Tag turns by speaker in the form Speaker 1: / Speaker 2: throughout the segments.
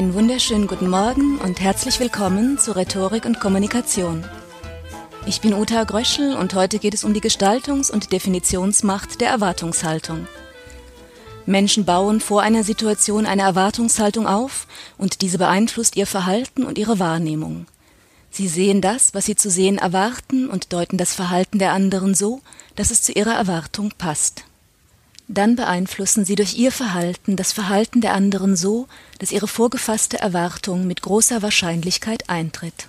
Speaker 1: Einen wunderschönen guten Morgen und herzlich willkommen zu Rhetorik und Kommunikation. Ich bin Uta Gröschel und heute geht es um die Gestaltungs- und Definitionsmacht der Erwartungshaltung. Menschen bauen vor einer Situation eine Erwartungshaltung auf und diese beeinflusst ihr Verhalten und ihre Wahrnehmung. Sie sehen das, was sie zu sehen erwarten und deuten das Verhalten der anderen so, dass es zu ihrer Erwartung passt. Dann beeinflussen sie durch ihr Verhalten das Verhalten der anderen so, dass ihre vorgefasste Erwartung mit großer Wahrscheinlichkeit eintritt.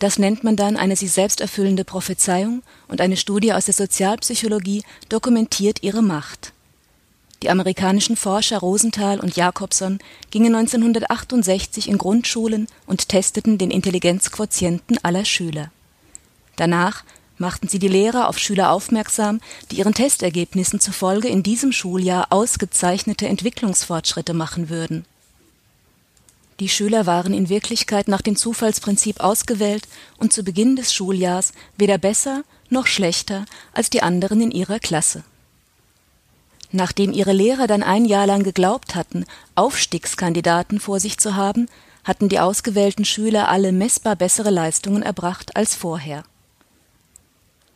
Speaker 1: Das nennt man dann eine sich selbst erfüllende Prophezeiung und eine Studie aus der Sozialpsychologie dokumentiert ihre Macht. Die amerikanischen Forscher Rosenthal und Jacobson gingen 1968 in Grundschulen und testeten den Intelligenzquotienten aller Schüler. Danach machten sie die Lehrer auf Schüler aufmerksam, die ihren Testergebnissen zufolge in diesem Schuljahr ausgezeichnete Entwicklungsfortschritte machen würden. Die Schüler waren in Wirklichkeit nach dem Zufallsprinzip ausgewählt und zu Beginn des Schuljahrs weder besser noch schlechter als die anderen in ihrer Klasse. Nachdem ihre Lehrer dann ein Jahr lang geglaubt hatten, Aufstiegskandidaten vor sich zu haben, hatten die ausgewählten Schüler alle messbar bessere Leistungen erbracht als vorher.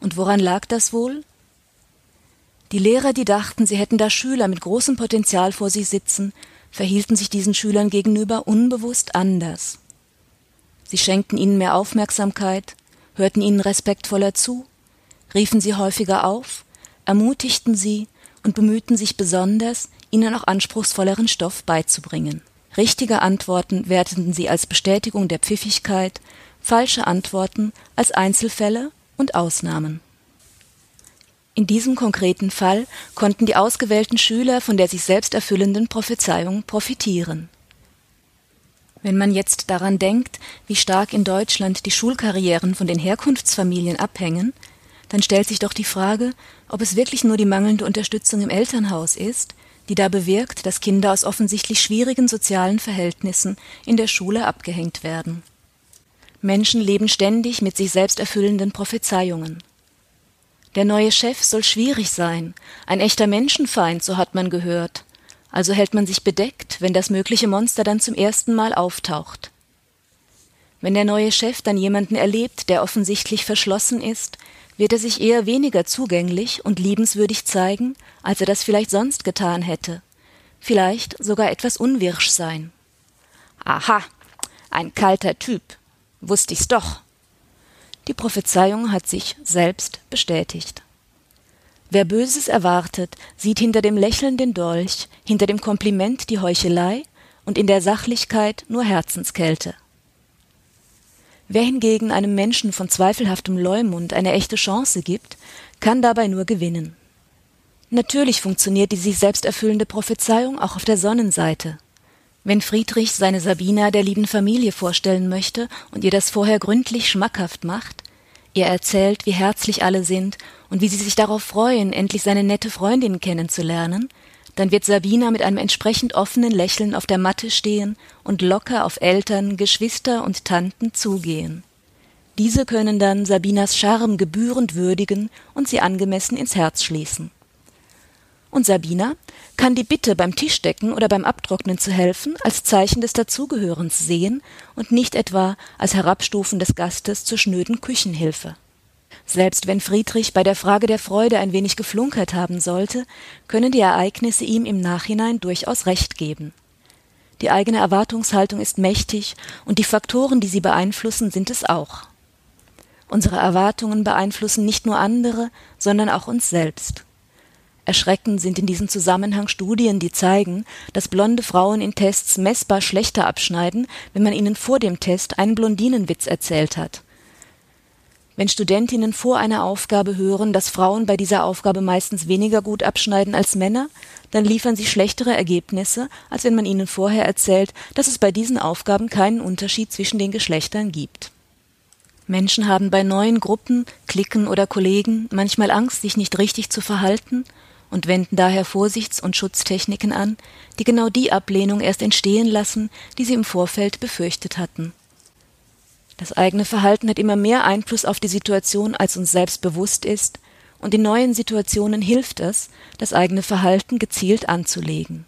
Speaker 1: Und woran lag das wohl? Die Lehrer, die dachten, sie hätten da Schüler mit großem Potenzial vor sich sitzen, verhielten sich diesen Schülern gegenüber unbewusst anders. Sie schenkten ihnen mehr Aufmerksamkeit, hörten ihnen respektvoller zu, riefen sie häufiger auf, ermutigten sie und bemühten sich besonders, ihnen auch anspruchsvolleren Stoff beizubringen. Richtige Antworten werteten sie als Bestätigung der Pfiffigkeit, falsche Antworten als Einzelfälle und Ausnahmen. In diesem konkreten Fall konnten die ausgewählten Schüler von der sich selbst erfüllenden Prophezeiung profitieren. Wenn man jetzt daran denkt, wie stark in Deutschland die Schulkarrieren von den Herkunftsfamilien abhängen, dann stellt sich doch die Frage, ob es wirklich nur die mangelnde Unterstützung im Elternhaus ist, die da bewirkt, dass Kinder aus offensichtlich schwierigen sozialen Verhältnissen in der Schule abgehängt werden. Menschen leben ständig mit sich selbst erfüllenden Prophezeiungen. Der neue Chef soll schwierig sein, ein echter Menschenfeind, so hat man gehört. Also hält man sich bedeckt, wenn das mögliche Monster dann zum ersten Mal auftaucht. Wenn der neue Chef dann jemanden erlebt, der offensichtlich verschlossen ist, wird er sich eher weniger zugänglich und liebenswürdig zeigen, als er das vielleicht sonst getan hätte. Vielleicht sogar etwas unwirsch sein. Aha, ein kalter Typ, Wusste ich's doch. Die Prophezeiung hat sich selbst bestätigt. Wer Böses erwartet, sieht hinter dem Lächeln den Dolch, hinter dem Kompliment die Heuchelei und in der Sachlichkeit nur Herzenskälte. Wer hingegen einem Menschen von zweifelhaftem Leumund eine echte Chance gibt, kann dabei nur gewinnen. Natürlich funktioniert die sich selbst erfüllende Prophezeiung auch auf der Sonnenseite. Wenn Friedrich seine Sabina der lieben Familie vorstellen möchte und ihr das vorher gründlich schmackhaft macht, ihr erzählt, wie herzlich alle sind und wie sie sich darauf freuen, endlich seine nette Freundin kennenzulernen, dann wird Sabina mit einem entsprechend offenen Lächeln auf der Matte stehen und locker auf Eltern, Geschwister und Tanten zugehen. Diese können dann Sabinas Charme gebührend würdigen und sie angemessen ins Herz schließen. Und Sabina kann die Bitte beim Tischdecken oder beim Abtrocknen zu helfen als Zeichen des Dazugehörens sehen und nicht etwa als Herabstufen des Gastes zur schnöden Küchenhilfe. Selbst wenn Friedrich bei der Frage der Freude ein wenig geflunkert haben sollte, können die Ereignisse ihm im Nachhinein durchaus recht geben. Die eigene Erwartungshaltung ist mächtig und die Faktoren, die sie beeinflussen, sind es auch. Unsere Erwartungen beeinflussen nicht nur andere, sondern auch uns selbst. Erschreckend sind in diesem Zusammenhang Studien, die zeigen, dass blonde Frauen in Tests messbar schlechter abschneiden, wenn man ihnen vor dem Test einen Blondinenwitz erzählt hat. Wenn Studentinnen vor einer Aufgabe hören, dass Frauen bei dieser Aufgabe meistens weniger gut abschneiden als Männer, dann liefern sie schlechtere Ergebnisse, als wenn man ihnen vorher erzählt, dass es bei diesen Aufgaben keinen Unterschied zwischen den Geschlechtern gibt. Menschen haben bei neuen Gruppen, Klicken oder Kollegen manchmal Angst, sich nicht richtig zu verhalten und wenden daher Vorsichts- und Schutztechniken an, die genau die Ablehnung erst entstehen lassen, die sie im Vorfeld befürchtet hatten. Das eigene Verhalten hat immer mehr Einfluss auf die Situation, als uns selbst bewusst ist, und in neuen Situationen hilft es, das eigene Verhalten gezielt anzulegen.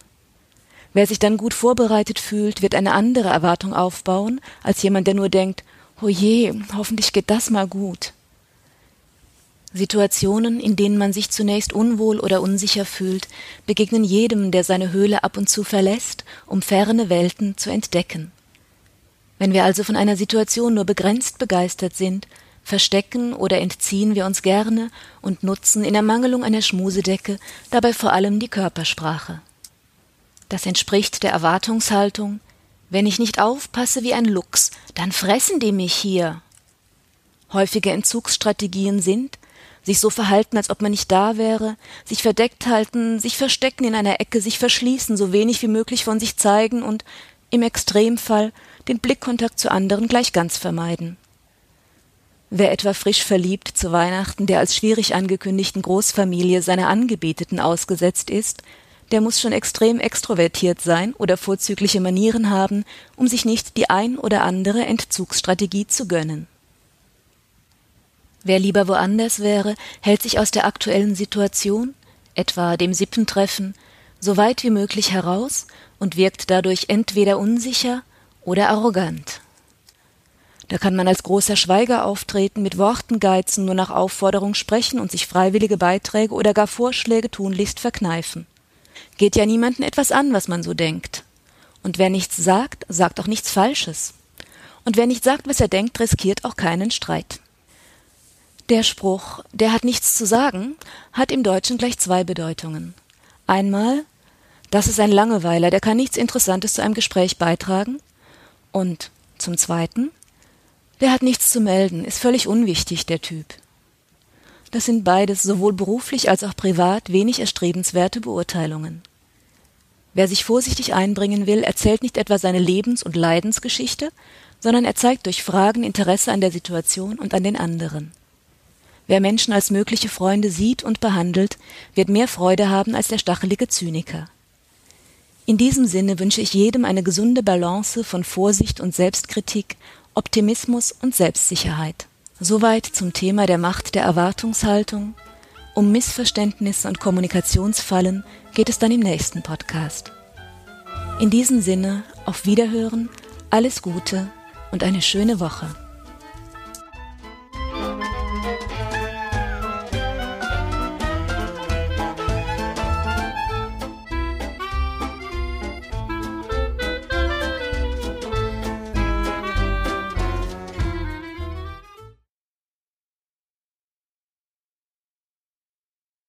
Speaker 1: Wer sich dann gut vorbereitet fühlt, wird eine andere Erwartung aufbauen, als jemand, der nur denkt, oh je, hoffentlich geht das mal gut. Situationen, in denen man sich zunächst unwohl oder unsicher fühlt, begegnen jedem, der seine Höhle ab und zu verlässt, um ferne Welten zu entdecken. Wenn wir also von einer Situation nur begrenzt begeistert sind, verstecken oder entziehen wir uns gerne und nutzen in Ermangelung einer Schmusedecke dabei vor allem die Körpersprache. Das entspricht der Erwartungshaltung, wenn ich nicht aufpasse wie ein Luchs, dann fressen die mich hier. Häufige Entzugsstrategien sind, sich so verhalten, als ob man nicht da wäre, sich verdeckt halten, sich verstecken in einer Ecke, sich verschließen, so wenig wie möglich von sich zeigen und im Extremfall den Blickkontakt zu anderen gleich ganz vermeiden. Wer etwa frisch verliebt zu Weihnachten der als schwierig angekündigten Großfamilie seiner Angebeteten ausgesetzt ist, der muss schon extrem extrovertiert sein oder vorzügliche Manieren haben, um sich nicht die ein oder andere Entzugsstrategie zu gönnen. Wer lieber woanders wäre, hält sich aus der aktuellen Situation, etwa dem Sippentreffen, so weit wie möglich heraus und wirkt dadurch entweder unsicher oder arrogant. Da kann man als großer Schweiger auftreten, mit Worten geizen, nur nach Aufforderung sprechen und sich freiwillige Beiträge oder gar Vorschläge tunlichst verkneifen. Geht ja niemanden etwas an, was man so denkt. Und wer nichts sagt, sagt auch nichts Falsches. Und wer nicht sagt, was er denkt, riskiert auch keinen Streit. Der Spruch, der hat nichts zu sagen, hat im Deutschen gleich zwei Bedeutungen. Einmal, das ist ein Langeweiler, der kann nichts Interessantes zu einem Gespräch beitragen. Und zum Zweiten, der hat nichts zu melden, ist völlig unwichtig, der Typ. Das sind beides sowohl beruflich als auch privat wenig erstrebenswerte Beurteilungen. Wer sich vorsichtig einbringen will, erzählt nicht etwa seine Lebens- und Leidensgeschichte, sondern er zeigt durch Fragen Interesse an der Situation und an den anderen. Wer Menschen als mögliche Freunde sieht und behandelt, wird mehr Freude haben als der stachelige Zyniker. In diesem Sinne wünsche ich jedem eine gesunde Balance von Vorsicht und Selbstkritik, Optimismus und Selbstsicherheit. Soweit zum Thema der Macht der Erwartungshaltung. Um Missverständnisse und Kommunikationsfallen geht es dann im nächsten Podcast. In diesem Sinne, auf Wiederhören, alles Gute und eine schöne Woche.